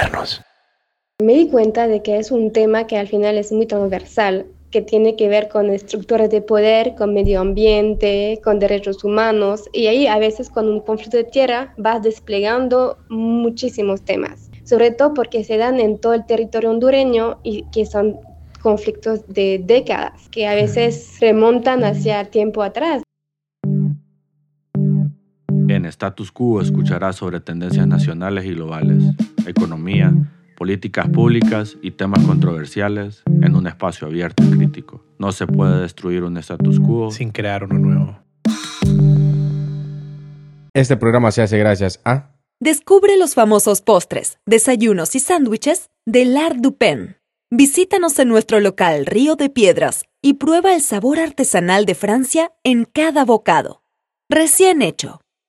modernos. Me di cuenta de que es un tema que al final es muy transversal, que tiene que ver con estructuras de poder, con medio ambiente, con derechos humanos, y ahí a veces con un conflicto de tierra vas desplegando muchísimos temas, sobre todo porque se dan en todo el territorio hondureño y que son conflictos de décadas, que a veces remontan hacia tiempo atrás. En Status Quo escucharás sobre tendencias nacionales y globales, economía, políticas públicas y temas controversiales en un espacio abierto y crítico. No se puede destruir un status quo sin crear uno nuevo. Este programa se hace gracias a... Descubre los famosos postres, desayunos y sándwiches de L'Art du Pen. Visítanos en nuestro local Río de Piedras y prueba el sabor artesanal de Francia en cada bocado. Recién hecho,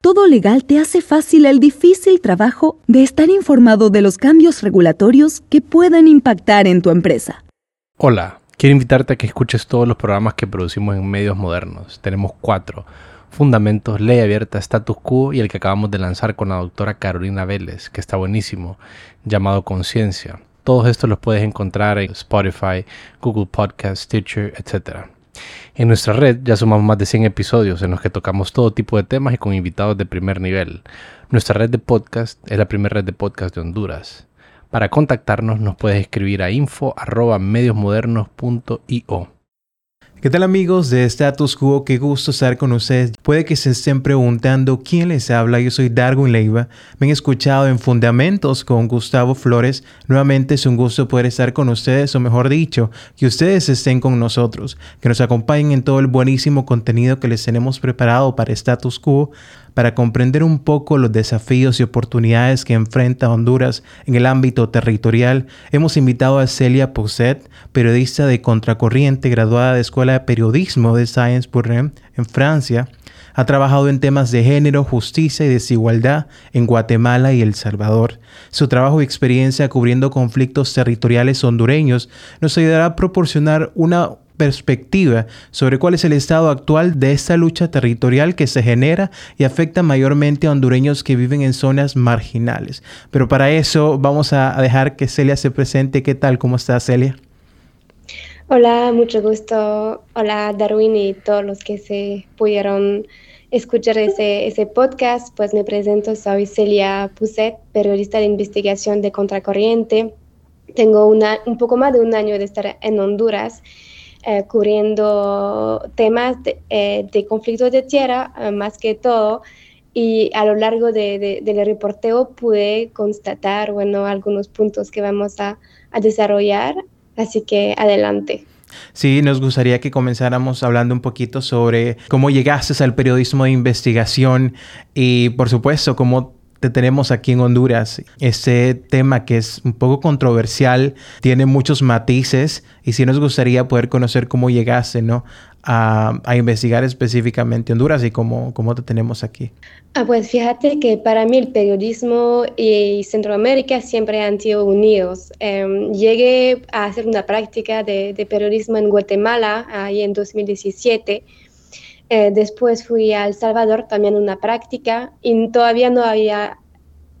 Todo Legal te hace fácil el difícil trabajo de estar informado de los cambios regulatorios que pueden impactar en tu empresa. Hola, quiero invitarte a que escuches todos los programas que producimos en medios modernos. Tenemos cuatro. Fundamentos, Ley Abierta, Status Quo y el que acabamos de lanzar con la doctora Carolina Vélez, que está buenísimo, llamado Conciencia. Todos estos los puedes encontrar en Spotify, Google Podcast, Stitcher, etc. En nuestra red ya sumamos más de 100 episodios en los que tocamos todo tipo de temas y con invitados de primer nivel. Nuestra red de podcast es la primera red de podcast de Honduras. Para contactarnos nos puedes escribir a info.mediosmodernos.io. ¿Qué tal amigos de Status Quo? Qué gusto estar con ustedes. Puede que se estén preguntando quién les habla. Yo soy Darwin Leiva. Me han escuchado en Fundamentos con Gustavo Flores. Nuevamente es un gusto poder estar con ustedes, o mejor dicho, que ustedes estén con nosotros, que nos acompañen en todo el buenísimo contenido que les tenemos preparado para Status Quo para comprender un poco los desafíos y oportunidades que enfrenta Honduras en el ámbito territorial, hemos invitado a Celia Pousset, periodista de Contracorriente, graduada de Escuela de Periodismo de Sciences Po en Francia. Ha trabajado en temas de género, justicia y desigualdad en Guatemala y El Salvador. Su trabajo y experiencia cubriendo conflictos territoriales hondureños nos ayudará a proporcionar una perspectiva sobre cuál es el estado actual de esta lucha territorial que se genera y afecta mayormente a hondureños que viven en zonas marginales. Pero para eso vamos a dejar que Celia se presente. ¿Qué tal? ¿Cómo está Celia? Hola, mucho gusto. Hola Darwin y todos los que se pudieron escuchar ese, ese podcast. Pues me presento, soy Celia Puset, periodista de investigación de Contracorriente. Tengo una, un poco más de un año de estar en Honduras eh, cubriendo temas de, eh, de, conflictos de tierra, eh, más que todo, y a lo largo de, del reporteo pude constatar, bueno, algunos puntos que vamos a, a desarrollar, así que adelante. Sí, nos gustaría que comenzáramos hablando un poquito sobre cómo llegaste al periodismo de investigación y, por supuesto, cómo te tenemos aquí en Honduras. Este tema que es un poco controversial, tiene muchos matices y sí nos gustaría poder conocer cómo llegaste, ¿no? A, investigar específicamente Honduras y cómo, cómo te tenemos aquí. Ah, pues fíjate que para mí el periodismo y Centroamérica siempre han sido unidos. Em, llegué a hacer una práctica de, de periodismo en Guatemala ahí en 2017 eh, después fui a El Salvador también una práctica y todavía no había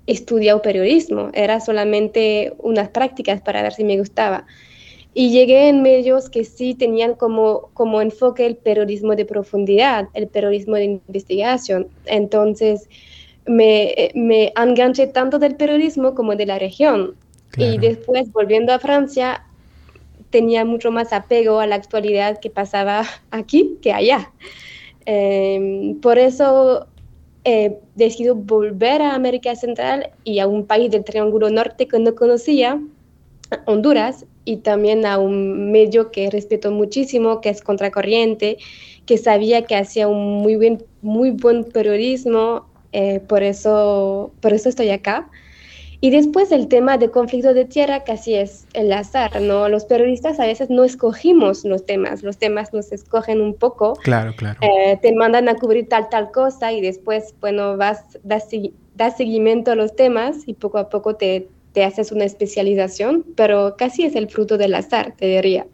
estudiado periodismo, era solamente unas prácticas para ver si me gustaba. Y llegué en medios que sí tenían como, como enfoque el periodismo de profundidad, el periodismo de investigación. Entonces me, me enganché tanto del periodismo como de la región. Y después, volviendo a Francia, tenía mucho más apego a la actualidad que pasaba aquí que allá. Em, por eso he decidido volver a América Central y a un país del Triángulo Norte que no conocía, Honduras, y también a un medio que respeto muchísimo, que es Contracorriente, que sabía que hacía un muy buen, muy buen periodismo, eh, por, eso, por eso estoy acá. Y después el tema de conflicto de tierra casi es el azar, ¿no? Los periodistas a veces no escogimos los temas, los temas nos escogen un poco. Claro, claro. Eh, te mandan a cubrir tal, tal cosa y después, bueno, vas, das, das seguimiento a los temas y poco a poco te, te, haces una especialización, pero casi es el fruto del azar, te diría.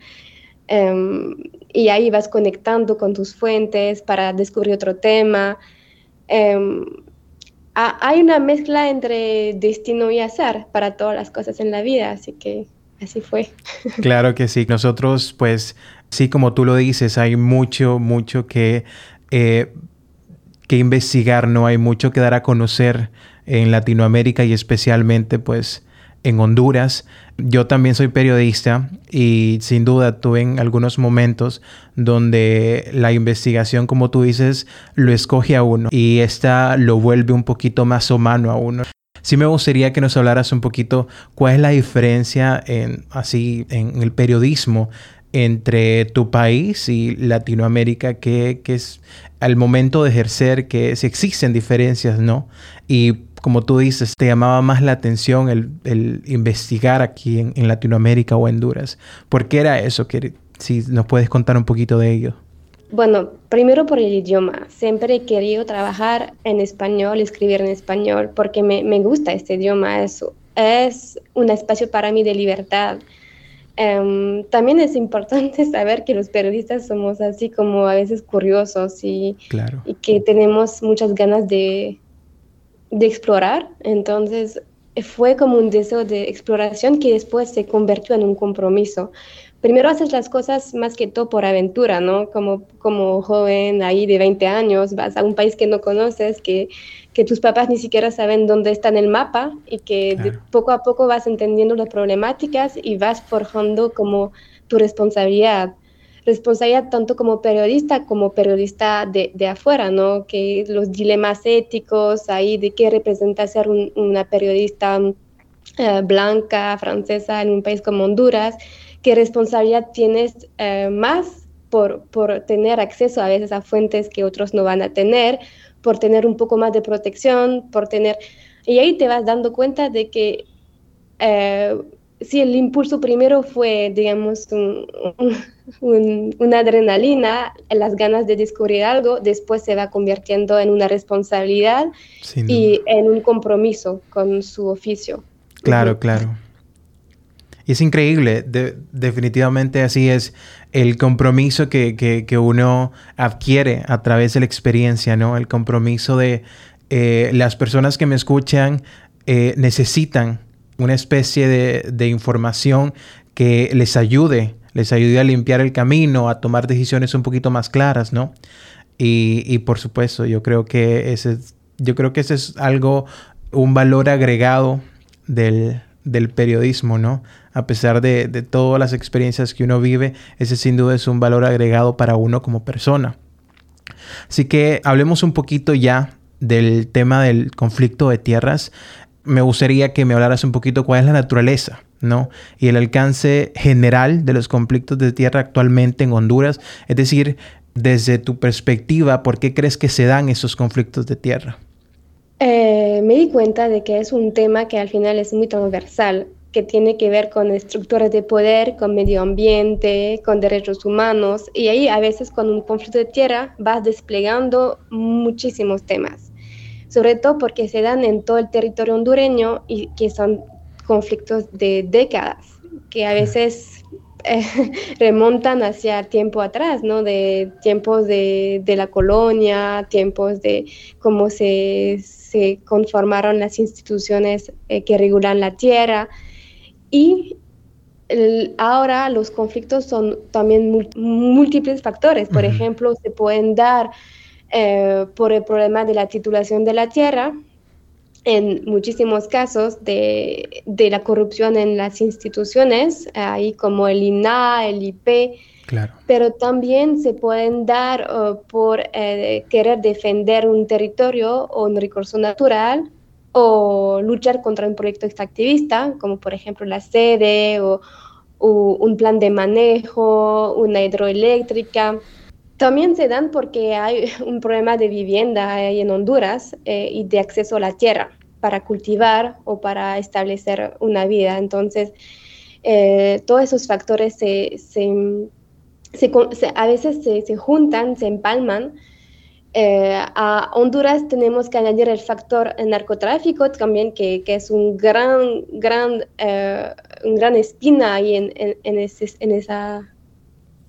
Um, y ahí vas conectando con tus fuentes para descubrir otro tema. Um, hay una mezcla entre destino y azar para todas las cosas en la vida, así que así fue. Claro que sí, nosotros pues sí, como tú lo dices, hay mucho, mucho que, eh, que investigar, ¿no? Hay mucho que dar a conocer en Latinoamérica y especialmente pues en Honduras. Yo también soy periodista y sin duda tuve en algunos momentos donde la investigación, como tú dices, lo escoge a uno y esta lo vuelve un poquito más humano a uno. Sí me gustaría que nos hablaras un poquito cuál es la diferencia en, así, en el periodismo entre tu país y Latinoamérica, que, que es al momento de ejercer, que si existen diferencias, ¿no? Y como tú dices, te llamaba más la atención el, investigar aquí en, Latinoamérica o Honduras. ¿Por qué era eso? Que, si nos puedes contar un poquito de ello. Bueno, primero por el idioma. Siempre he querido trabajar en español, escribir en español, porque me, gusta este idioma. Es, es un espacio para mí de libertad. Em, también es importante saber que los periodistas somos así como a veces curiosos y, y que tenemos muchas ganas de, de explorar, entonces fue como un deseo de exploración que después se convirtió en un compromiso. Primero haces las cosas más que todo por aventura, ¿no? Como, como joven ahí de 20 años, vas a un país que no conoces, que, que tus papás ni siquiera saben dónde está en el mapa y que poco a poco vas entendiendo las problemáticas y vas forjando como tu responsabilidad responsabilidad tanto como periodista como periodista de, de, afuera, ¿no? Que los dilemas éticos ahí de qué representa ser una periodista eh, blanca, francesa en un país como Honduras, qué responsabilidad tienes eh, más por, por tener acceso a veces a fuentes que otros no van a tener, por tener un poco más de protección, por tener... Y ahí te vas dando cuenta de que eh, si el impulso primero fue, digamos, una adrenalina, las ganas de descubrir algo, después se va convirtiendo en una responsabilidad y en un compromiso con su oficio. Claro, claro. Y es increíble, definitivamente así es el compromiso que, uno adquiere a través de la experiencia, ¿no? El compromiso de eh, las personas que me escuchan eh, necesitan una especie de, información que les ayude, les ayude a limpiar el camino, a tomar decisiones un poquito más claras, ¿no? Y, por supuesto, yo creo que ese, yo creo que ese es algo, un valor agregado del, periodismo, ¿no? A pesar de, de, todas las experiencias que uno vive, ese sin duda es un valor agregado para uno como persona. Así que hablemos un poquito ya del tema del conflicto de tierras me gustaría que me hablaras un poquito cuál es la naturaleza, ¿no? Y el alcance general de los conflictos de tierra actualmente en Honduras. Es decir, desde tu perspectiva, ¿por qué crees que se dan esos conflictos de tierra? Eh, me di cuenta de que es un tema que al final es muy transversal, que tiene que ver con estructuras de poder, con medio ambiente, con derechos humanos, y ahí a veces con un conflicto de tierra vas desplegando muchísimos temas sobre todo porque se dan en todo el territorio hondureño y que son conflictos de décadas, que a veces eh, remontan hacia tiempo atrás, ¿no? De tiempos de, la colonia, tiempos de cómo se, conformaron las instituciones eh, que regulan la tierra. Y ahora los conflictos son también múltiples factores. Por ejemplo, se pueden dar eh, por el problema de la titulación de la tierra, en muchísimos casos de, de, la corrupción en las instituciones, ahí como el INA, el IP, pero también se pueden dar por eh, querer defender un territorio o un recurso natural o luchar contra un proyecto extractivista, como por ejemplo la sede o un plan de manejo, una hidroeléctrica. También se dan porque hay un problema de vivienda en Honduras eh, y de acceso a la tierra para cultivar o para establecer una vida. Entonces, eh, todos esos factores se, a veces se, juntan, se empalman. Eh, a Honduras tenemos que añadir el factor narcotráfico también, que, es un gran, gran, un gran espina ahí en, en, esa,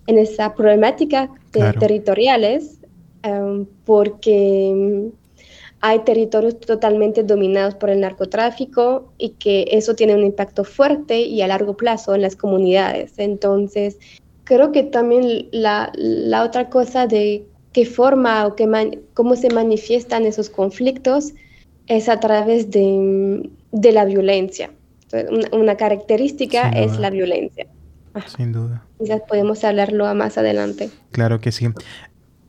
en esa problemática de territoriales, porque hay territorios totalmente dominados por el narcotráfico y que eso tiene un impacto fuerte y a largo plazo en las comunidades. Entonces, creo que también la, otra cosa de qué forma o qué cómo se manifiestan esos conflictos es a través de, la violencia. una, característica es la violencia. Sin duda. Ya podemos hablarlo más adelante. Claro que sí.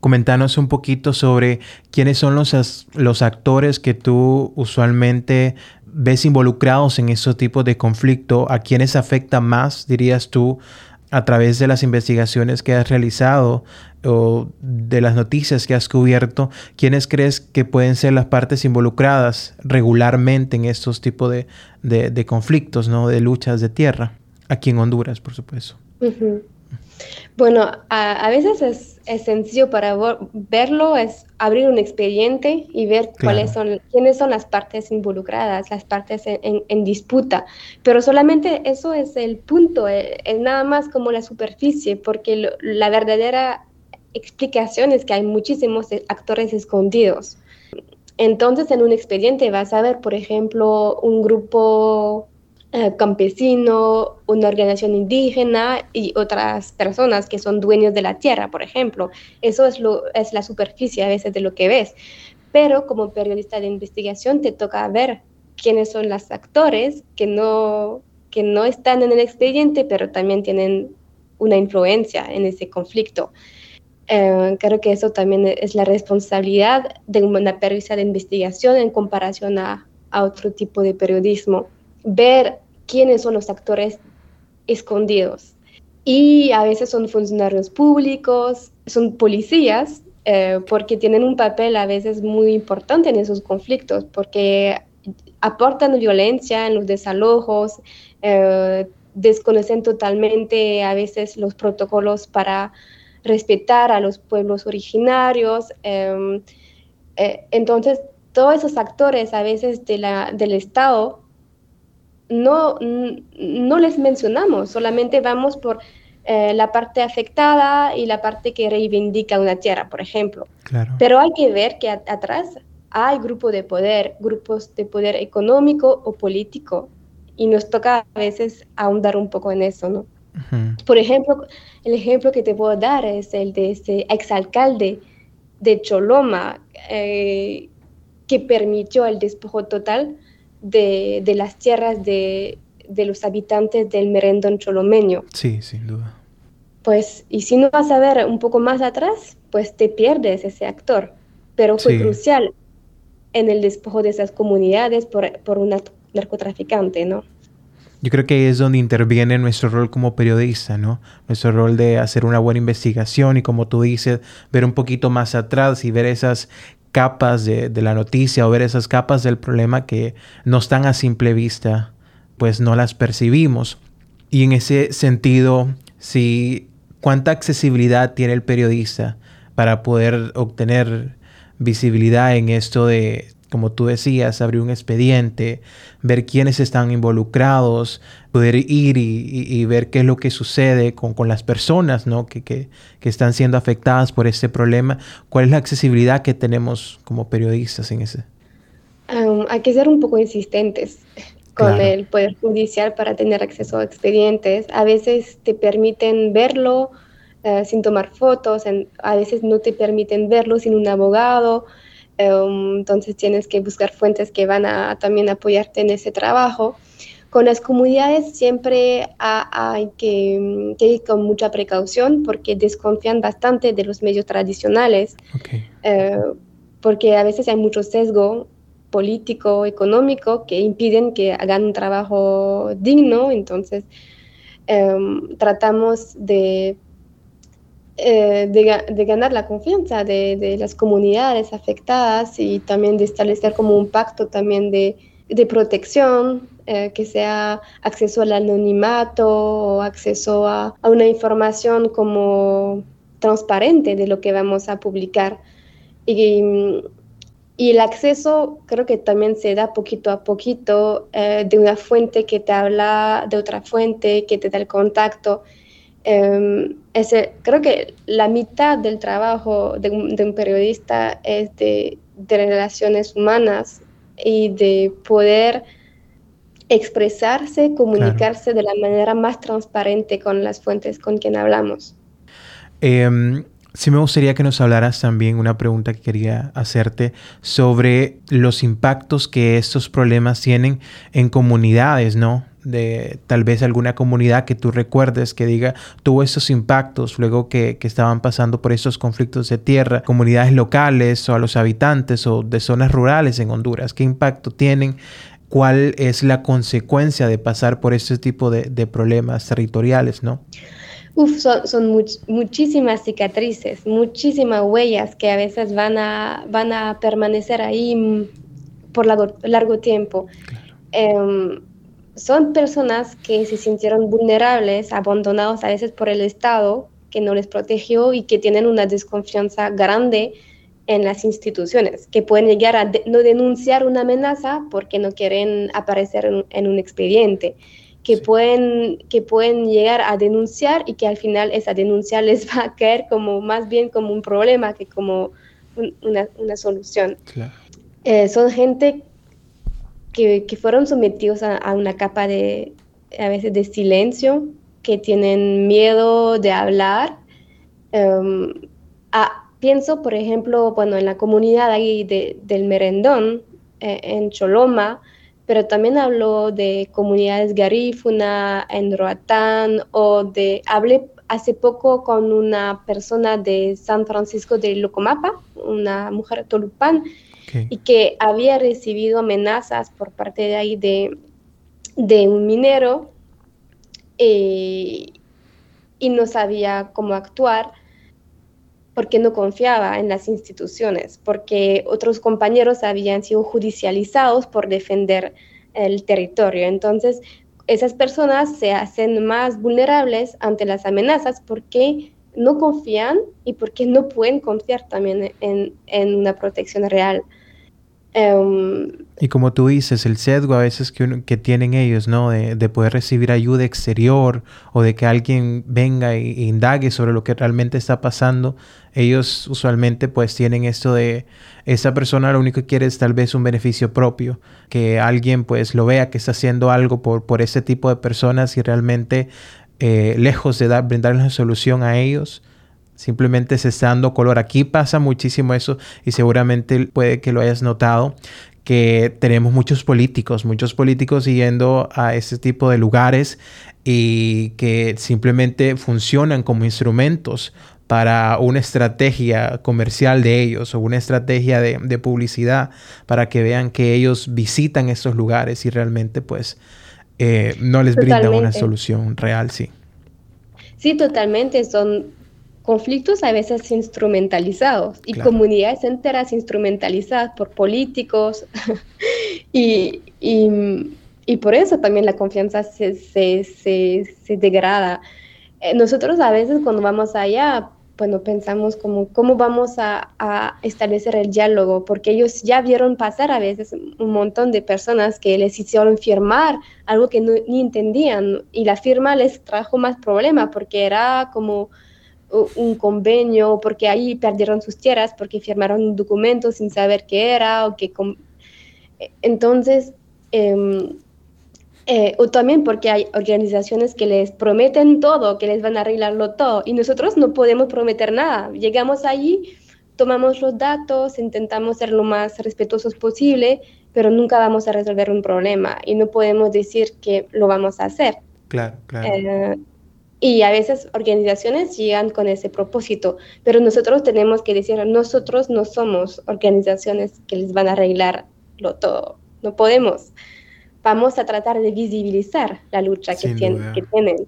Comentanos un poquito sobre quiénes son los, los actores que tú usualmente ves involucrados en esos tipos de conflicto, a quiénes afecta más, dirías tú, a través de las investigaciones que has realizado o de las noticias que has cubierto, ¿quiénes crees que pueden ser las partes involucradas regularmente en estos tipos de, de, conflictos, ¿no? de luchas de tierra? Aquí en Honduras, por supuesto. Bueno, a, veces es, sencillo para verlo, es abrir un expediente y ver cuáles son, quiénes son las partes involucradas, las partes en, disputa. Pero solamente eso es el punto, eh, es, nada más como la superficie, porque la verdadera explicación es que hay muchísimos actores escondidos. Entonces, en un expediente vas a ver, por ejemplo, un grupo campesino, una organización indígena y otras personas que son dueños de la tierra, por ejemplo. Eso es, lo, es la superficie a veces de lo que ves. Pero como periodista de investigación te toca ver quiénes son los actores que no, que no están en el expediente, pero también tienen una influencia en ese conflicto. Eh, creo que eso también es la responsabilidad de una periodista de investigación en comparación a, a otro tipo de periodismo. Ver quiénes son los actores escondidos. Y a veces son funcionarios públicos, son policías, eh, porque tienen un papel a veces muy importante en esos conflictos, porque aportan violencia en los desalojos, eh, desconocen totalmente a veces los protocolos para respetar a los pueblos originarios. Em, eh, entonces, todos esos actores a veces de la, del Estado no, no les mencionamos, solamente vamos por eh, la parte afectada y la parte que reivindica una tierra, por ejemplo. Pero hay que ver que atrás hay grupos de poder, grupos de poder económico o político, y nos toca a veces ahondar un poco en eso, ¿no? Por ejemplo, el ejemplo que te puedo dar es el de ese exalcalde de Choloma, eh, que permitió el despojo total de, las tierras de, los habitantes del merendón cholomeño. Sí, sin duda. Pues, y si no vas a ver un poco más atrás, pues te pierdes ese actor. Pero fue crucial en el despojo de esas comunidades por, por un narcotraficante, ¿no? Yo creo que ahí es donde interviene nuestro rol como periodista, ¿no? Nuestro rol de hacer una buena investigación y como tú dices, ver un poquito más atrás y ver esas capas de, la noticia o ver esas capas del problema que no están a simple vista, pues no las percibimos. Y en ese sentido, si cuánta accesibilidad tiene el periodista para poder obtener visibilidad en esto de como tú decías, abrir un expediente, ver quiénes están involucrados, poder ir y, ver qué es lo que sucede con, las personas ¿no? que, que, están siendo afectadas por este problema. ¿Cuál es la accesibilidad que tenemos como periodistas en ese? Um, hay que ser un poco insistentes con el Poder Judicial para tener acceso a expedientes. A veces te permiten verlo eh, sin tomar fotos, a veces no te permiten verlo sin un abogado. Em, entonces tienes que buscar fuentes que van a también apoyarte en ese trabajo. Con las comunidades siempre hay que, ir con mucha precaución porque desconfían bastante de los medios tradicionales, eh, porque a veces hay mucho sesgo político, económico, que impiden que hagan un trabajo digno. Entonces, em, tratamos de eh, de, ganar la confianza de, las comunidades afectadas y también de establecer como un pacto también de, protección, eh, que sea acceso al anonimato o acceso a, una información como transparente de lo que vamos a publicar. Y, el acceso creo que también se da poquito a poquito eh, de una fuente que te habla de otra fuente, que te da el contacto. Em, ese, creo que la mitad del trabajo de un, periodista es de, de, relaciones humanas y de poder expresarse, comunicarse de la manera más transparente con las fuentes con quien hablamos. Eh, sí me gustaría que nos hablaras también una pregunta que quería hacerte sobre los impactos que estos problemas tienen en comunidades, ¿no? De tal vez alguna comunidad que tú recuerdes que diga tuvo esos impactos luego que, que, estaban pasando por esos conflictos de tierra, comunidades locales o a los habitantes o de zonas rurales en Honduras, qué impacto tienen, cuál es la consecuencia de pasar por este tipo de, de problemas territoriales, ¿no? Uf, son, son muchísimas cicatrices, muchísimas huellas que a veces van a, van a permanecer ahí por largo, largo tiempo. Em, son personas que se sintieron vulnerables, abandonados a veces por el Estado, que no les protegió y que tienen una desconfianza grande en las instituciones, que pueden llegar a no denunciar una amenaza porque no quieren aparecer en, un expediente, que, pueden, que pueden llegar a denunciar y que al final esa denuncia les va a caer como más bien como un problema que como una, una, solución. Eh, son gente que, fueron sometidos a, una capa de, a veces, de silencio, que tienen miedo de hablar. Em, pienso, por ejemplo, bueno, en la comunidad ahí del Merendón, eh, en Choloma, pero también hablo de comunidades garífuna, en Roatán, o de, hablé hace poco con una persona de San Francisco de Locomapa, una mujer tolupán, y que había recibido amenazas por parte de ahí de, de un minero eh, y no sabía cómo actuar porque no confiaba en las instituciones, porque otros compañeros habían sido judicializados por defender el territorio. Entonces, esas personas se hacen más vulnerables ante las amenazas porque no confían y porque no pueden confiar también en, en una protección real. Em, y como tú dices, el sesgo a veces que, tienen ellos, ¿no? De, de, poder recibir ayuda exterior o de que alguien venga e, indague sobre lo que realmente está pasando, ellos usualmente pues tienen esto de esa persona lo único que quiere es tal vez un beneficio propio, que alguien pues lo vea que está haciendo algo por, por ese tipo de personas y realmente eh, lejos de dar, brindarles una solución a ellos, Simplemente se está dando color. Aquí pasa muchísimo eso y seguramente puede que lo hayas notado que tenemos muchos políticos, muchos políticos yendo a ese tipo de lugares y que simplemente funcionan como instrumentos para una estrategia comercial de ellos o una estrategia de, publicidad para que vean que ellos visitan esos lugares y realmente pues eh, no les brindan una solución real, sí. Sí, totalmente. Son conflictos a veces instrumentalizados y comunidades enteras instrumentalizadas por políticos. Y, y, por eso también la confianza se, se, se, degrada. Eh, nosotros a veces cuando vamos allá, bueno, pensamos como cómo vamos a, a, establecer el diálogo, porque ellos ya vieron pasar a veces un montón de personas que les hicieron firmar algo que no, ni entendían y la firma les trajo más problemas porque era como un convenio, porque ahí perdieron sus tierras, porque firmaron un documento sin saber qué era, o que entonces, em, eh, o también porque hay organizaciones que les prometen todo, que les van a arreglarlo todo, y nosotros no podemos prometer nada. Llegamos allí, tomamos los datos, intentamos ser lo más respetuosos posible, pero nunca vamos a resolver un problema y no podemos decir que lo vamos a hacer. Claro, claro. Eh, y a veces organizaciones llegan con ese propósito, pero nosotros tenemos que decir, nosotros no somos organizaciones que les van a arreglarlo todo, no podemos. Vamos a tratar de visibilizar la lucha que, tienen. Que tienen.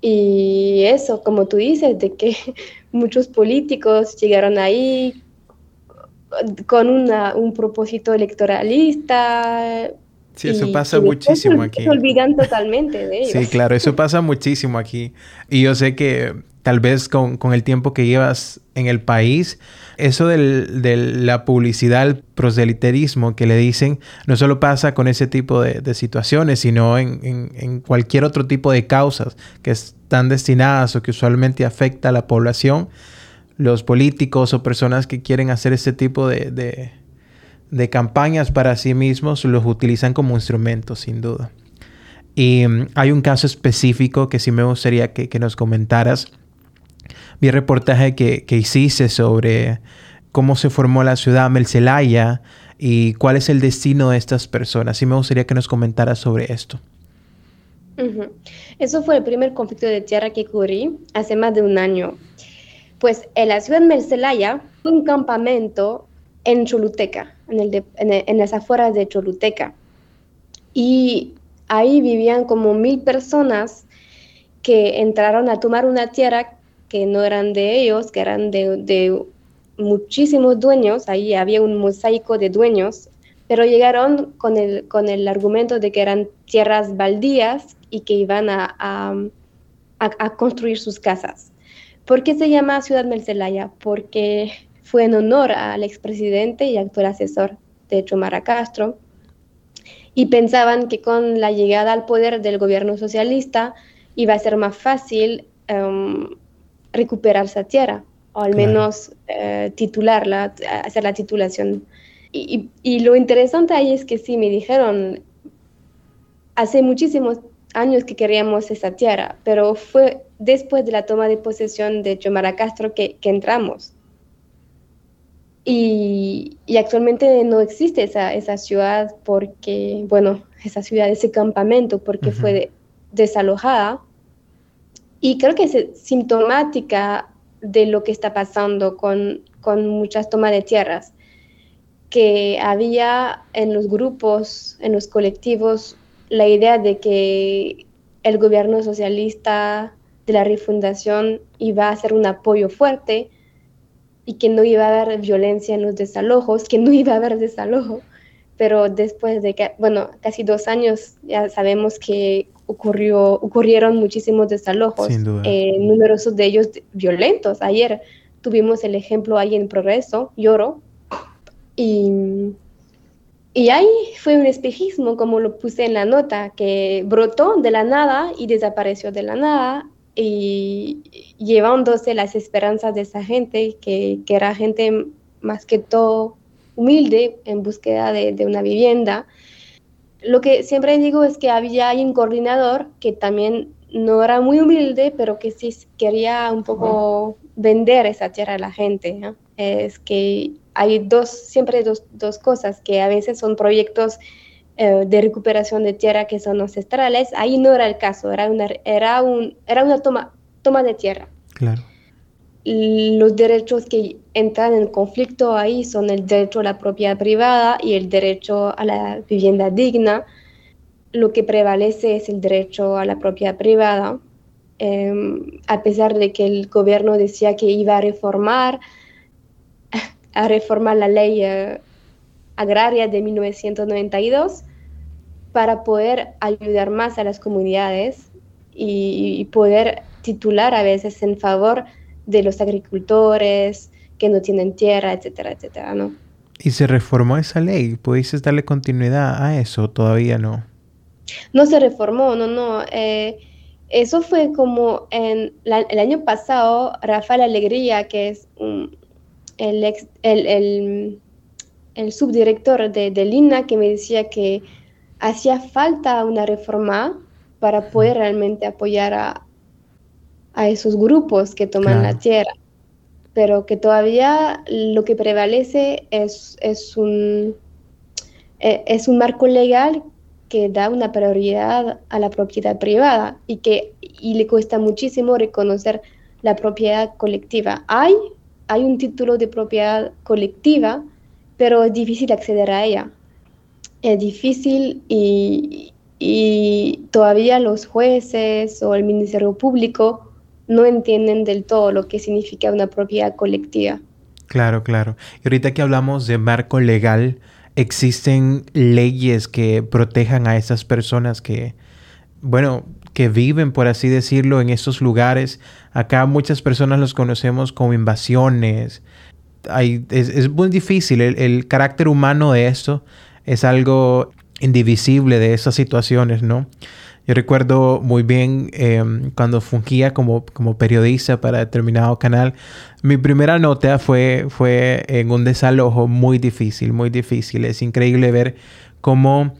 Y eso, como tú dices, de que muchos políticos llegaron ahí con una, un propósito electoralista, Sí, eso pasa muchísimo aquí. Se olvidan totalmente de ellos. Sí, claro, eso pasa muchísimo aquí. Y yo sé que tal vez con, el tiempo que llevas en el país, eso de la publicidad, el proseliterismo que le dicen, no solo pasa con ese tipo de, situaciones, sino en, cualquier otro tipo de causas que están destinadas o que usualmente afecta a la población. Los políticos o personas que quieren hacer ese tipo de de campañas para sí mismos los utilizan como instrumentos, sin duda. Y mm, hay un caso específico que sí me gustaría que, nos comentaras. Vi el reportaje que, que, hiciste sobre cómo se formó la ciudad Melcelaya y cuál es el destino de estas personas. Sí me gustaría que nos comentaras sobre esto. Eso fue el primer conflicto de tierra que ocurrió hace más de un año. Pues en la ciudad de Melcelaya, un campamento en Choluteca, en, las afueras de Choluteca. Y ahí vivían como mil personas que entraron a tomar una tierra que no eran de ellos, que eran de, muchísimos dueños, ahí había un mosaico de dueños, pero llegaron con el, con el argumento de que eran tierras baldías y que iban a, a construir sus casas. ¿Por qué se llama Ciudad Melcelaya? Porque fue en honor al expresidente y actual asesor de Chomara Castro, y pensaban que con la llegada al poder del gobierno socialista iba a ser más fácil em, recuperar esa tierra, o al menos eh, titularla, hacer la titulación. Y, y, lo interesante ahí es que sí, me dijeron, hace muchísimos años que queríamos esa tierra, pero fue después de la toma de posesión de Chomara Castro que, que entramos. Y, actualmente no existe esa, esa, ciudad porque, bueno, esa ciudad, ese campamento, porque fue desalojada. Y creo que es sintomática de lo que está pasando con, con muchas tomas de tierras, que había en los grupos, en los colectivos, la idea de que el gobierno socialista de la refundación iba a ser un apoyo fuerte y que no iba a haber violencia en los desalojos, que no iba a haber desalojo, pero después de que, bueno, casi dos años ya sabemos que ocurrió, ocurrieron muchísimos desalojos, eh, numerosos de ellos violentos. Ayer tuvimos el ejemplo ahí en Progreso, Lloro, y, y ahí fue un espejismo, como lo puse en la nota, que brotó de la nada y desapareció de la nada y llevándose las esperanzas de esa gente, que, que era gente más que todo humilde en búsqueda de, de, una vivienda. Lo que siempre digo es que había un coordinador que también no era muy humilde, pero que sí quería un poco vender esa tierra a la gente. Es que hay dos, siempre dos, dos cosas, que a veces son proyectos eh, de recuperación de tierra que son ancestrales, ahí no era el caso, era una, era un, era una toma, toma de tierra. Claro. Los derechos que entran en conflicto ahí son el derecho a la propiedad privada y el derecho a la vivienda digna. Lo que prevalece es el derecho a la propiedad privada, em, a pesar de que el gobierno decía que iba a reformar, a reformar la ley eh, agraria de 1992 para poder ayudar más a las comunidades y, poder titular a veces en favor de los agricultores que no tienen tierra, etcétera, etcétera, ¿no? ¿Y se reformó esa ley? ¿Pudiste darle continuidad a eso? ¿Todavía no? No se reformó, no, no. Eh, eso fue como en el año pasado, Rafael Alegría, que es el, ex, el el subdirector de, de Lina que me decía que hacía falta una reforma para poder realmente apoyar a, esos grupos que toman la tierra, pero que todavía lo que prevalece es, es, un, e, es un marco legal que da una prioridad a la propiedad privada y que y le cuesta muchísimo reconocer la propiedad colectiva. Hay, hay un título de propiedad colectiva, pero es difícil acceder a ella. Es difícil y, todavía los jueces o el Ministerio Público no entienden del todo lo que significa una propiedad colectiva. Claro, claro. Y ahorita que hablamos de marco legal, existen leyes que protejan a esas personas que, bueno, que viven, por así decirlo, en estos lugares. Acá muchas personas los conocemos como invasiones. Es, muy difícil. El, carácter humano de esto es algo indivisible de esas situaciones, ¿no? Yo recuerdo muy bien em, cuando fungía como, como periodista para determinado canal, mi primera nota fue, fue en un desalojo muy difícil, muy difícil. Es increíble ver cómo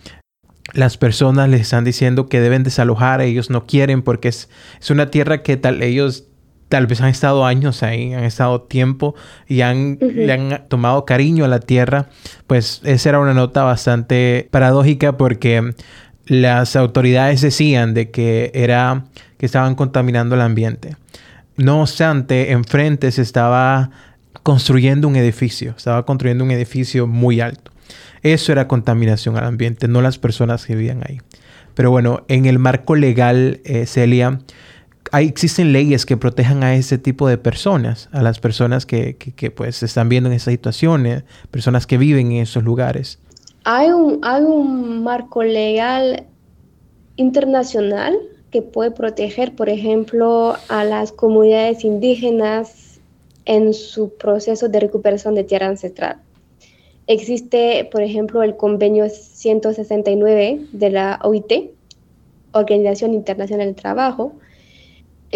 las personas les están diciendo que deben desalojar, ellos no quieren porque es, es una tierra que tal ellos tal vez han estado años ahí, han estado tiempo y han, le han tomado cariño a la tierra, pues esa era una nota bastante paradójica porque las autoridades decían de que era que estaban contaminando el ambiente. No obstante, enfrente se estaba construyendo un edificio, estaba construyendo un edificio muy alto. Eso era contaminación al ambiente, no las personas que vivían ahí. Pero bueno, en el marco legal, eh, Celia, existen leyes que protejan a ese tipo de personas, a las personas que, que, pues están viendo en esas situaciones, personas que viven en esos lugares. Hay un, hay un marco legal internacional que puede proteger, por ejemplo, a las comunidades indígenas en su proceso de recuperación de tierra ancestral. Existe, por ejemplo, el convenio 169 de la OIT, Organización Internacional del Trabajo,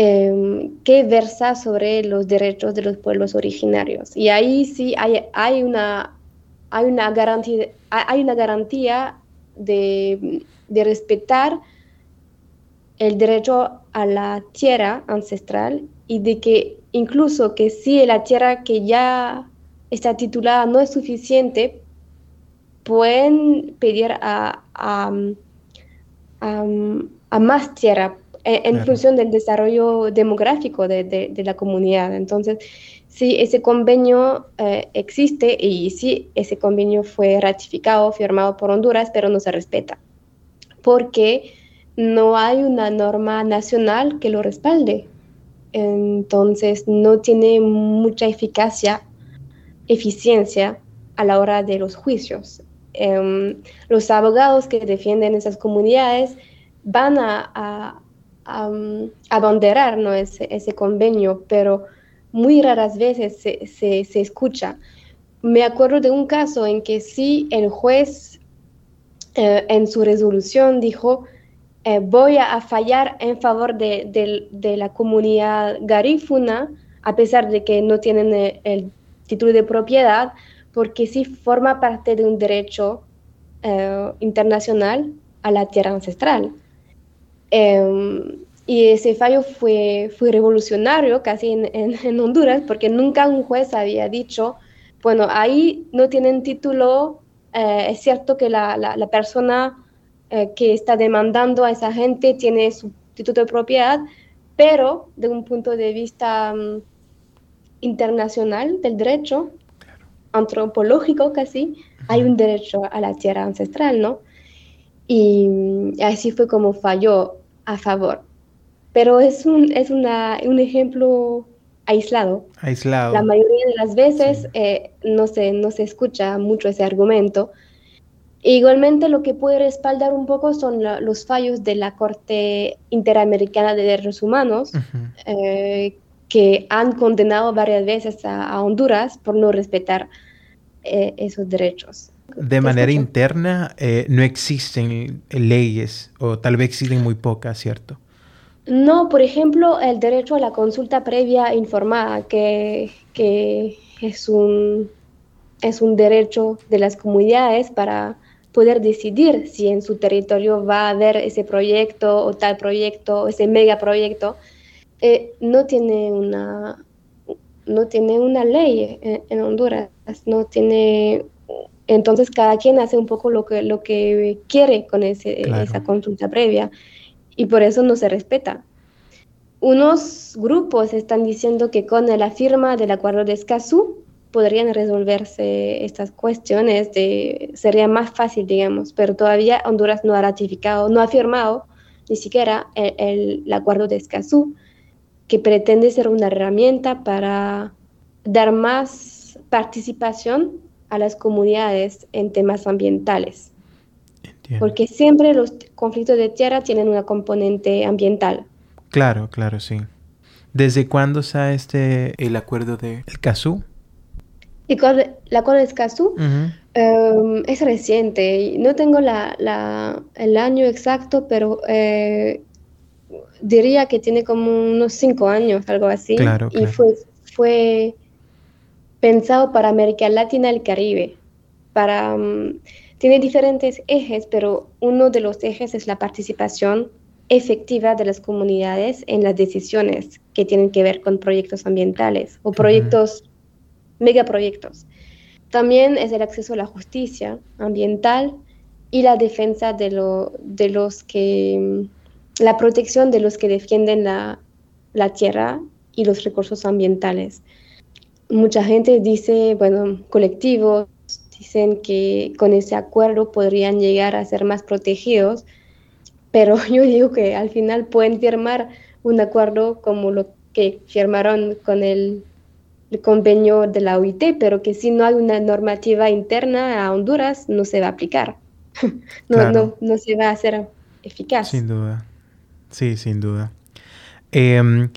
em, que versa sobre los derechos de los pueblos originarios. Y ahí sí hay, una hay una garantía, hay una garantía de, respetar el derecho a la tierra ancestral y de que incluso que si la tierra que ya está titulada no es suficiente, pueden pedir a, más tierra en, función del desarrollo demográfico de, la comunidad. Entonces, si ese convenio eh, existe y si ese convenio fue ratificado, firmado por Honduras, pero no se respeta, porque no hay una norma nacional que lo respalde. Entonces, no tiene mucha eficacia, eficiencia a la hora de los juicios. Em, los abogados que defienden esas comunidades van a, a, abanderar ¿no? ese, ese convenio, pero muy raras veces se, escucha. Me acuerdo de un caso en que sí el juez eh, en su resolución dijo, eh, voy a, fallar en favor de, la comunidad garífuna, a pesar de que no tienen el, el, título de propiedad, porque sí forma parte de un derecho eh, internacional a la tierra ancestral. Em, y ese fallo fue, fue revolucionario casi en, en, Honduras, porque nunca un juez había dicho, bueno, ahí no tienen título, eh, es cierto que la, la, persona eh, que está demandando a esa gente tiene su título de propiedad, pero de un punto de vista mm, internacional del derecho, antropológico casi, hay un derecho a la tierra ancestral, ¿no? Y así fue como falló a favor pero es un, es una, un ejemplo aislado. Aislado. La mayoría de las veces eh, no, se, no se escucha mucho ese argumento. Igualmente lo que puede respaldar un poco son los fallos de la Corte Interamericana de Derechos Humanos, eh, que han condenado varias veces a, Honduras por no respetar eh, esos derechos. De manera interna no existen leyes, o tal vez existen muy pocas, ¿cierto? No, por ejemplo, el derecho a la consulta previa informada, que, es, un, es un derecho de las comunidades para poder decidir si en su territorio va a haber ese proyecto o tal proyecto o ese megaproyecto, eh, no tiene una no tiene una ley en, Honduras, no tiene entonces cada quien hace un poco lo que lo que quiere con ese, esa consulta previa y por eso no se respeta. Unos grupos están diciendo que con la firma del acuerdo de Escazú podrían resolverse estas cuestiones, de, sería más fácil, digamos, pero todavía Honduras no ha ratificado, no ha firmado ni siquiera el, acuerdo de Escazú, que pretende ser una herramienta para dar más participación a las comunidades en temas ambientales. Porque siempre los conflictos de tierra tienen una componente ambiental. Claro, claro, sí. ¿Desde cuándo está este el acuerdo de el CASU? El acuerdo de Escazú em, es reciente. No tengo la, el año exacto, pero eh, diría que tiene como unos cinco años, algo así. Claro, y fue, fue pensado para América Latina y el Caribe. Para, mm, tiene diferentes ejes, pero uno de los ejes es la participación efectiva de las comunidades en las decisiones que tienen que ver con proyectos ambientales o proyectos, megaproyectos. También es el acceso a la justicia ambiental y la defensa de, lo, de los que, la protección de los que defienden la, la tierra y los recursos ambientales. Mucha gente dice, bueno, colectivos dicen que con ese acuerdo podrían llegar a ser más protegidos, pero yo digo que al final pueden firmar un acuerdo como lo que firmaron con el, convenio de la OIT, pero que si no hay una normativa interna a Honduras no se va a aplicar, no, no, no, se va a hacer eficaz. Sin duda, sí, sin duda. Em,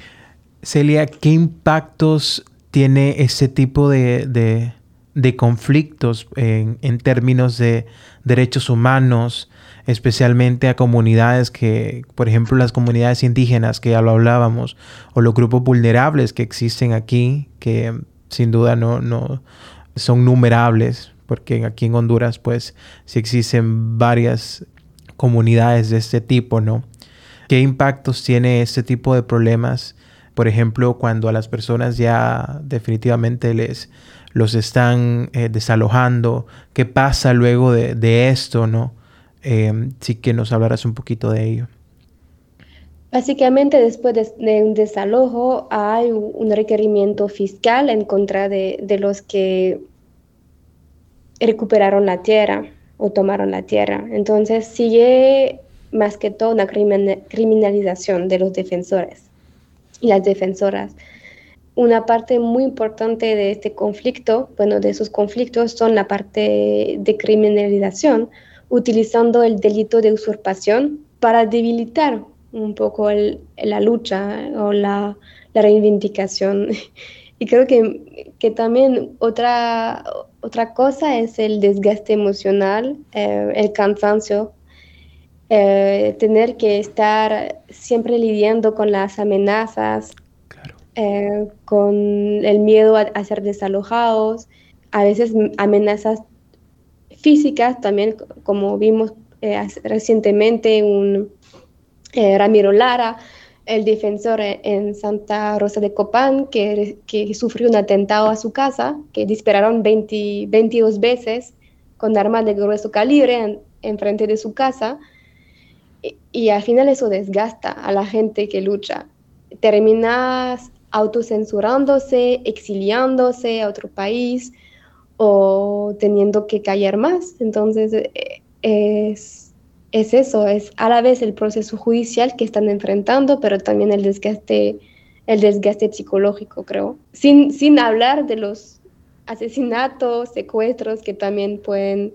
Celia, ¿qué impactos tiene ese tipo de, de, conflictos en, en, términos de derechos humanos, especialmente a comunidades que, por ejemplo, las comunidades indígenas, que ya lo hablábamos, o los grupos vulnerables que existen aquí, que sin duda no, no son numerables, porque aquí en Honduras, pues, sí existen varias comunidades de este tipo, ¿no? ¿Qué impactos tiene este tipo de problemas? Por ejemplo, cuando a las personas ya definitivamente les los están eh, desalojando, ¿qué pasa luego de, esto, no? Eh, sí que nos hablarás un poquito de ello. Básicamente, después de, un desalojo, hay un requerimiento fiscal en contra de, de, los que recuperaron la tierra o tomaron la tierra. Entonces, sigue más que todo una criminalización de los defensores y las defensoras. Una parte muy importante de este conflicto, bueno, de esos conflictos son la parte de criminalización, utilizando el delito de usurpación para debilitar un poco la lucha o la, reivindicación. Y creo que, que, también otra, otra cosa es el desgaste emocional, eh, el cansancio eh, tener que estar siempre lidiando con las amenazas, eh, con el miedo a, ser desalojados, a veces amenazas físicas también, como vimos eh, recientemente un Ramiro Lara, el defensor en Santa Rosa de Copán, que, que sufrió un atentado a su casa, que dispararon 20, 22 veces con armas de grueso calibre en frente de su casa y, al final eso desgasta a la gente que lucha. Terminas autocensurándose, exiliándose a otro país o teniendo que callar más. Entonces eh, es, es eso, es a la vez el proceso judicial que están enfrentando, pero también el desgaste, el desgaste psicológico, creo. Sin, sin hablar de los asesinatos, secuestros que también pueden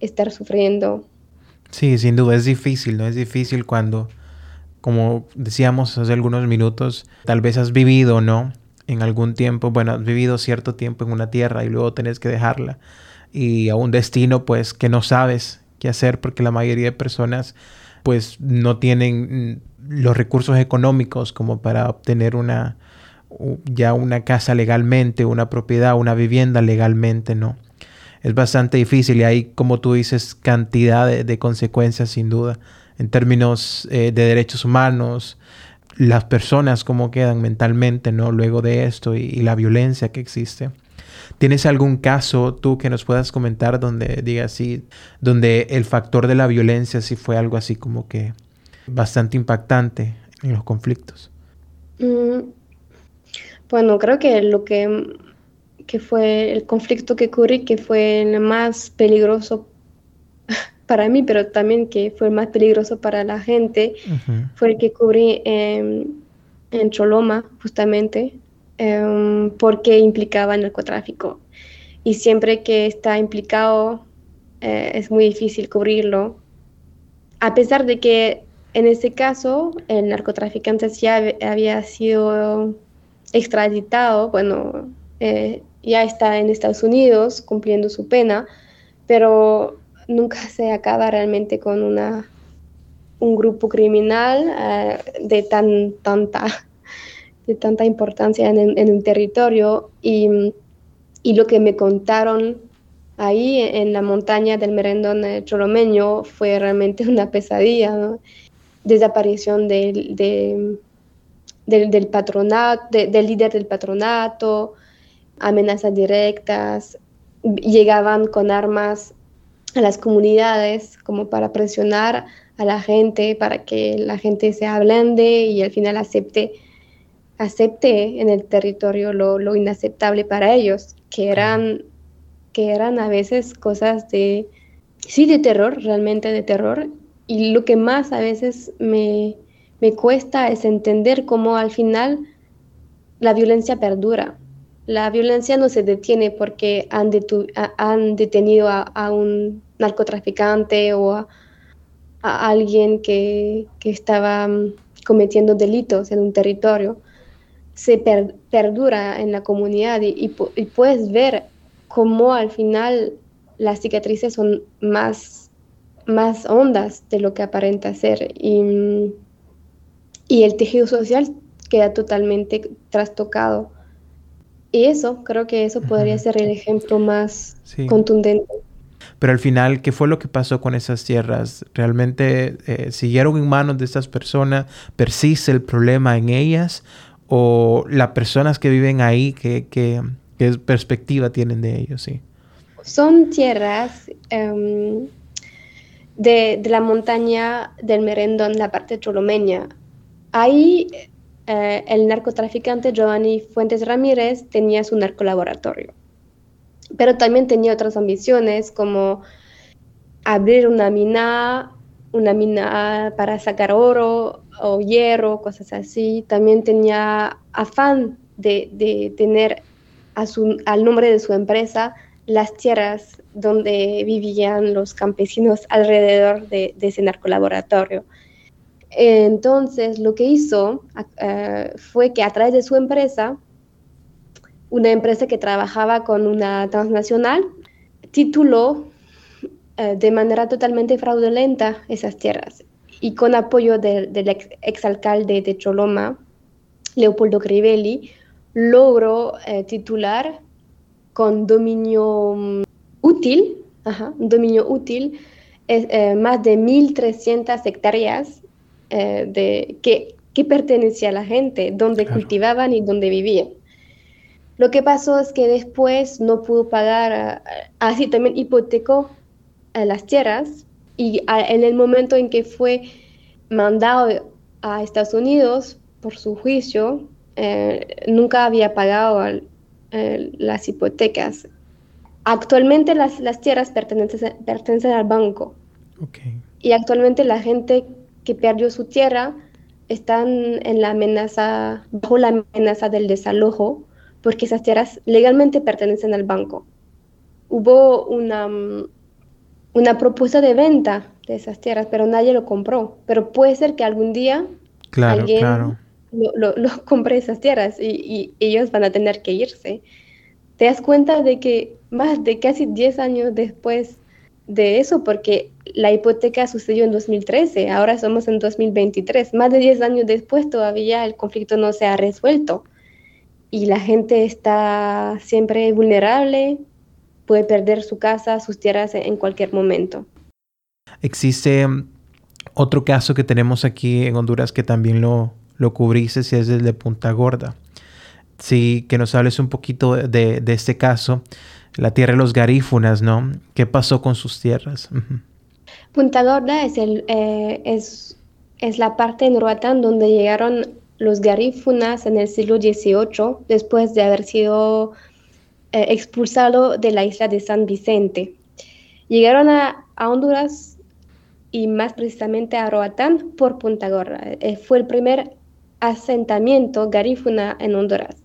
estar sufriendo. Sí, sin duda es difícil, ¿no? Es difícil cuando, como decíamos hace algunos minutos, tal vez has vivido, ¿no? En algún tiempo, bueno, has vivido cierto tiempo en una tierra y luego tenés que dejarla. Y a un destino, pues, que no sabes qué hacer porque la mayoría de personas, pues, no tienen los recursos económicos como para obtener una, ya una casa legalmente, una propiedad, una vivienda legalmente, ¿no? Es bastante difícil y hay, como tú dices, cantidad de, consecuencias sin duda en términos eh, de derechos humanos, las personas cómo quedan mentalmente, ¿no? Luego de esto y, la violencia que existe. ¿Tienes algún caso tú que nos puedas comentar donde diga así, donde el factor de la violencia sí fue algo así como que bastante impactante en los conflictos? Mm, bueno, creo que lo que que fue el conflicto que ocurrió, que fue el más peligroso para mí, pero también que fue el más peligroso para la gente, fue el que cubrí en Choloma, justamente, em, porque implicaba narcotráfico. y siempre que está implicado eh, es muy difícil cubrirlo. A pesar de que en este caso el narcotraficante ya había sido extraditado, bueno, eh, ya está en Estados Unidos cumpliendo su pena, pero nunca se acaba realmente con una, un grupo criminal eh, de tan tanta de tanta importancia en, un territorio. Y, y, lo que me contaron ahí en la montaña del merendón choromeño fue realmente una pesadilla, desaparición del, patronato, del líder del patronato, amenazas directas, llegaban con armas a las comunidades como para presionar a la gente, para que la gente se ablande y al final acepte, acepte en el territorio lo, inaceptable para ellos, que eran, que eran a veces cosas de, sí, de terror, realmente de terror. Y lo que más a veces me, me cuesta es entender cómo al final la violencia perdura la violencia no se detiene porque han, han detenido a, un narcotraficante o a, alguien que, estaba mm, cometiendo delitos en un territorio. Se perdura en la comunidad y, puedes ver cómo al final las cicatrices son más, más hondas de lo que aparenta ser y, mm, y el tejido social queda totalmente trastocado y eso, creo que eso podría ser el ejemplo más contundente. Pero al final, ¿qué fue lo que pasó con esas tierras? ¿Realmente eh, siguieron en manos de estas personas? ¿Persiste el problema en ellas? ¿O las personas que viven ahí, qué, qué, perspectiva tienen de ellos? Sí. Son tierras em, de, de, la montaña del Merendón, la parte cholomeña. Ahí eh, el narcotraficante Giovanni Fuentes Ramírez tenía su narcolaboratorio, pero también tenía otras ambiciones como abrir una mina, una mina para sacar oro o hierro, cosas así. También tenía afán de, tener al nombre de su empresa las tierras donde vivían los campesinos alrededor de, de ese narcolaboratorio. Entonces, lo que hizo eh, fue que a través de su empresa, una empresa que trabajaba con una transnacional, tituló eh, de manera totalmente fraudulenta esas tierras. Y con apoyo del exalcalde de Choloma, Leopoldo Crivelli, logró eh, titular con dominio mm, útil, dominio útil, más de 1.300 hectáreas eh, de que, que, pertenecía a la gente, donde cultivaban y donde vivían. Lo que pasó es que después no pudo pagar, así también hipotecó las tierras y en el momento en que fue mandado a Estados Unidos por su juicio, eh, nunca había pagado eh, las hipotecas. Actualmente las, las tierras pertenecen, pertenecen al banco. Y actualmente la gente que perdió su tierra están en la amenaza, bajo la amenaza del desalojo, porque esas tierras legalmente pertenecen al banco. Hubo una, una propuesta de venta de esas tierras, pero nadie lo compró. Pero puede ser que algún día alguien Lo, lo, compre esas tierras y, y, ellos van a tener que irse. Te das cuenta de que más de casi 10 años después de eso porque la hipoteca sucedió en 2013, ahora somos en 2023, más de 10 años después todavía el conflicto no se ha resuelto y la gente está siempre vulnerable, puede perder su casa, sus tierras en cualquier momento. Existe mm, otro caso que tenemos aquí en Honduras que también lo, lo cubriste, si es el de Punta Gorda. Sí, que nos hables un poquito de, de este caso la tierra de los garífunas, ¿no? ¿Qué pasó con sus tierras? Punta Gorda es, el, eh, es, es la parte en Roatán donde llegaron los garífunas en el siglo XVIII, después de haber sido eh, expulsado de la isla de San Vicente. Llegaron a, Honduras y más precisamente a Roatán por Punta Gorda. Eh, fue el primer asentamiento garífuna en Honduras.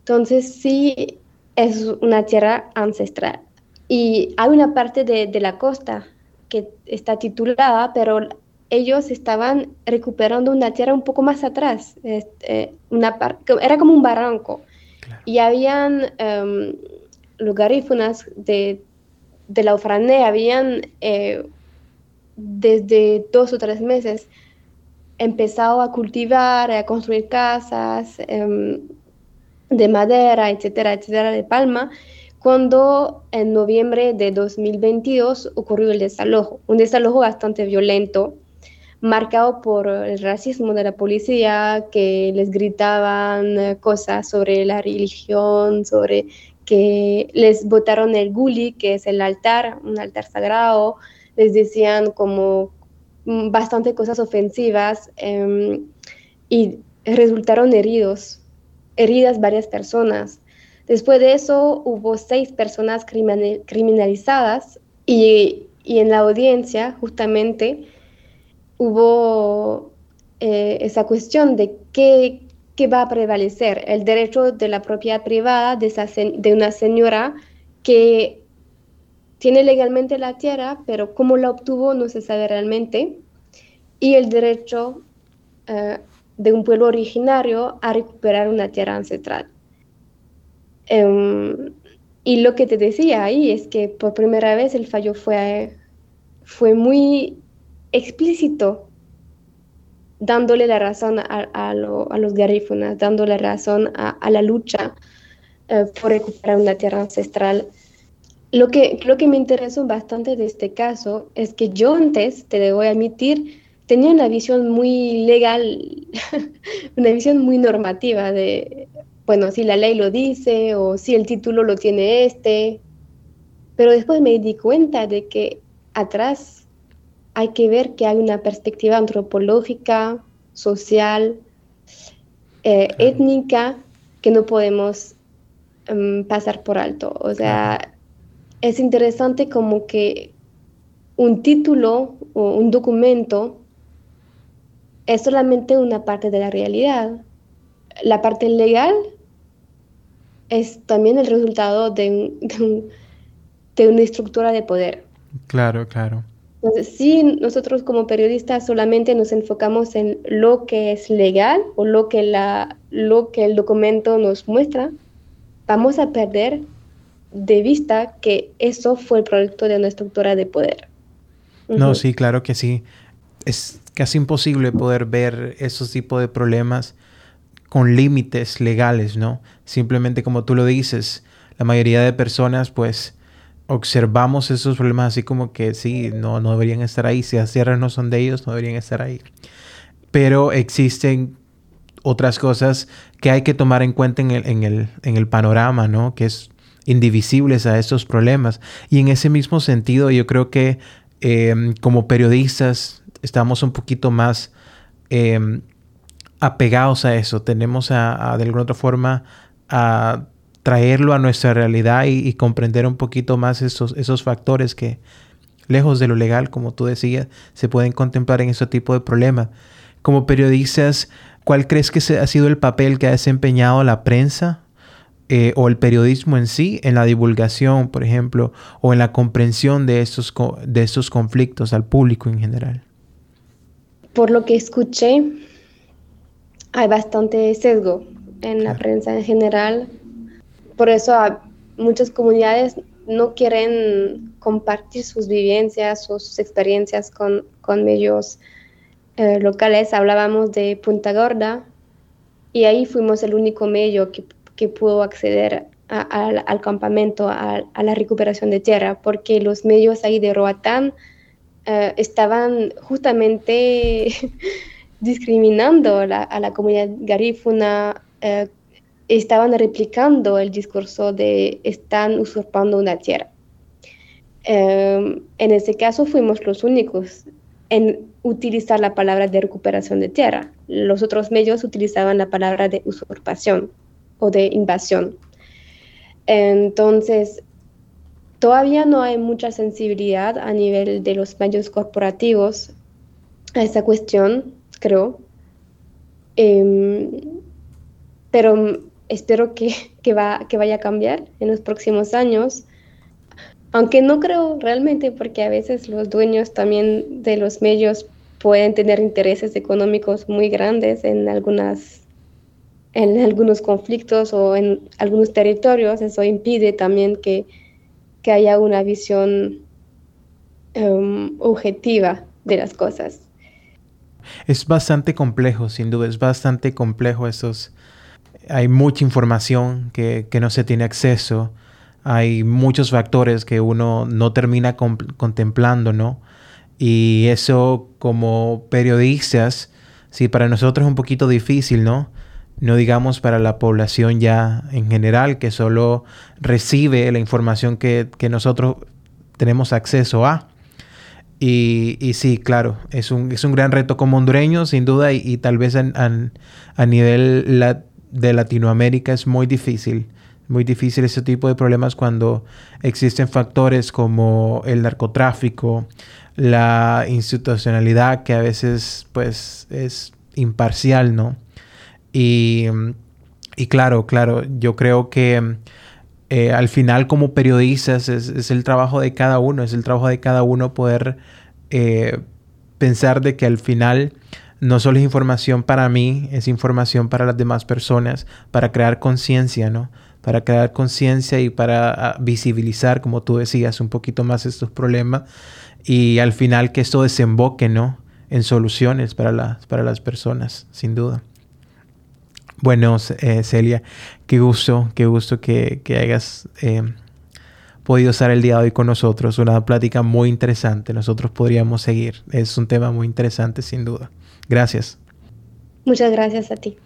Entonces sí es una tierra ancestral. Y hay una parte de, de la costa que está titulada, pero ellos estaban recuperando una tierra un poco más atrás, este, una era como un barranco. Y habían um, de, de la Ofrané, habían eh, desde dos o tres meses empezado a cultivar, a construir casas em, de madera, etcétera, etcétera, de palma, cuando en noviembre de 2022 ocurrió el desalojo, un desalojo bastante violento marcado por el racismo de la policía, que les gritaban eh, cosas sobre la religión, sobre que les botaron el guli, que es el altar, un altar sagrado, les decían como mm, bastante cosas ofensivas em, y resultaron heridos, heridas varias personas. Después de eso hubo seis personas criminalizadas y, y en la audiencia justamente hubo eh, esa cuestión de qué, va a prevalecer, el derecho de la propiedad privada de, de una señora que tiene legalmente la tierra, pero cómo la obtuvo no se sabe realmente, y el derecho eh, de un pueblo originario a recuperar una tierra ancestral. Em, y lo que te decía ahí es que por primera vez el fallo fue, fue muy explícito, dándole la razón a, los garífunas, dándole razón a, la lucha eh, por recuperar una tierra ancestral. Lo que, lo que me interesó bastante de este caso es que yo antes, te debo admitir, tenía una visión muy legal, una visión muy normativa de, bueno, si la ley lo dice o si el título lo tiene este, pero después me di cuenta de que atrás hay que ver que hay una perspectiva antropológica, social, eh, étnica, que no podemos em, pasar por alto. O sea, es interesante como que un título o un documento es solamente una parte de la realidad. La parte legal es también el resultado de, de una estructura de poder. Claro, claro. Entonces, si nosotros como periodistas solamente nos enfocamos en lo que es legal o lo que, la, lo que el documento nos muestra, vamos a perder de vista que eso fue el producto de una estructura de poder. No, sí, claro que sí. Es casi imposible poder ver esos tipos de problemas con límites legales, ¿no? Simplemente como tú lo dices, la mayoría de personas pues observamos esos problemas así como que sí, no, no deberían estar ahí. Si las tierras no son de ellos, no deberían estar ahí. Pero existen otras cosas que hay que tomar en cuenta en el, en el, en el panorama, ¿no? Que es indivisibles a estos problemas. Y en ese mismo sentido, yo creo que em, como periodistas estamos un poquito más em, apegados a eso. Tenemos a, de alguna otra forma a traerlo a nuestra realidad y, comprender un poquito más esos, esos factores que, lejos de lo legal, como tú decías, se pueden contemplar en ese tipo de problemas. Como periodistas, ¿cuál crees que ha sido el papel que ha desempeñado la prensa eh, o el periodismo en sí en la divulgación, por ejemplo, o en la comprensión de estos, de estos conflictos al público en general? Por lo que escuché, hay bastante sesgo en la prensa en general por eso muchas comunidades no quieren compartir sus vivencias o sus experiencias con, medios eh, locales. Hablábamos de Punta Gorda y ahí fuimos el único medio que, pudo acceder al campamento, a, la recuperación de tierra, porque los medios ahí de Roatán eh, estaban justamente discriminando a la comunidad garífuna, eh, estaban replicando el discurso de están usurpando una tierra. Em, en ese caso fuimos los únicos en utilizar la palabra de recuperación de tierra. Los otros medios utilizaban la palabra de usurpación o de invasión. Entonces, todavía no hay mucha sensibilidad a nivel de los medios corporativos a esa cuestión, creo. Em, pero espero que, que, va, que vaya a cambiar en los próximos años. Aunque no creo realmente, porque a veces los dueños también de los medios pueden tener intereses económicos muy grandes en algunas en algunos conflictos o en algunos territorios, eso impide también que, que haya una visión um, objetiva de las cosas. Es bastante complejo, sin duda, es bastante complejo esos... Hay mucha información que, que no se tiene acceso, hay muchos factores que uno no termina contemplando, ¿no? Y eso como periodistas, sí, para nosotros es un poquito difícil, ¿no? No digamos para la población ya en general que solo recibe la información que, que nosotros tenemos acceso a. Y, y, sí, claro, es un, es un gran reto como hondureño, sin duda, y, tal vez a nivel de Latinoamérica es muy difícil muy difícil ese tipo de problemas cuando existen factores como el narcotráfico, la institucionalidad que a veces pues es imparcial, ¿no? Y, y claro, claro, yo creo que eh, al final como periodistas es, el trabajo de cada uno, es el trabajo de cada uno poder eh, pensar de que al final no solo es información para mí, es información para las demás personas, para crear conciencia, ¿no? para crear conciencia y para ah, visibilizar, como tú decías, un poquito más estos problemas y al final que esto desemboque, ¿no? En soluciones para, las para las personas, sin duda. Bueno, eh, Celia, qué gusto, qué gusto que, hayas eh, podido estar el día de hoy con nosotros. Una plática muy interesante. Nosotros podríamos seguir. Es un tema muy interesante, sin duda. Gracias. Muchas gracias a ti.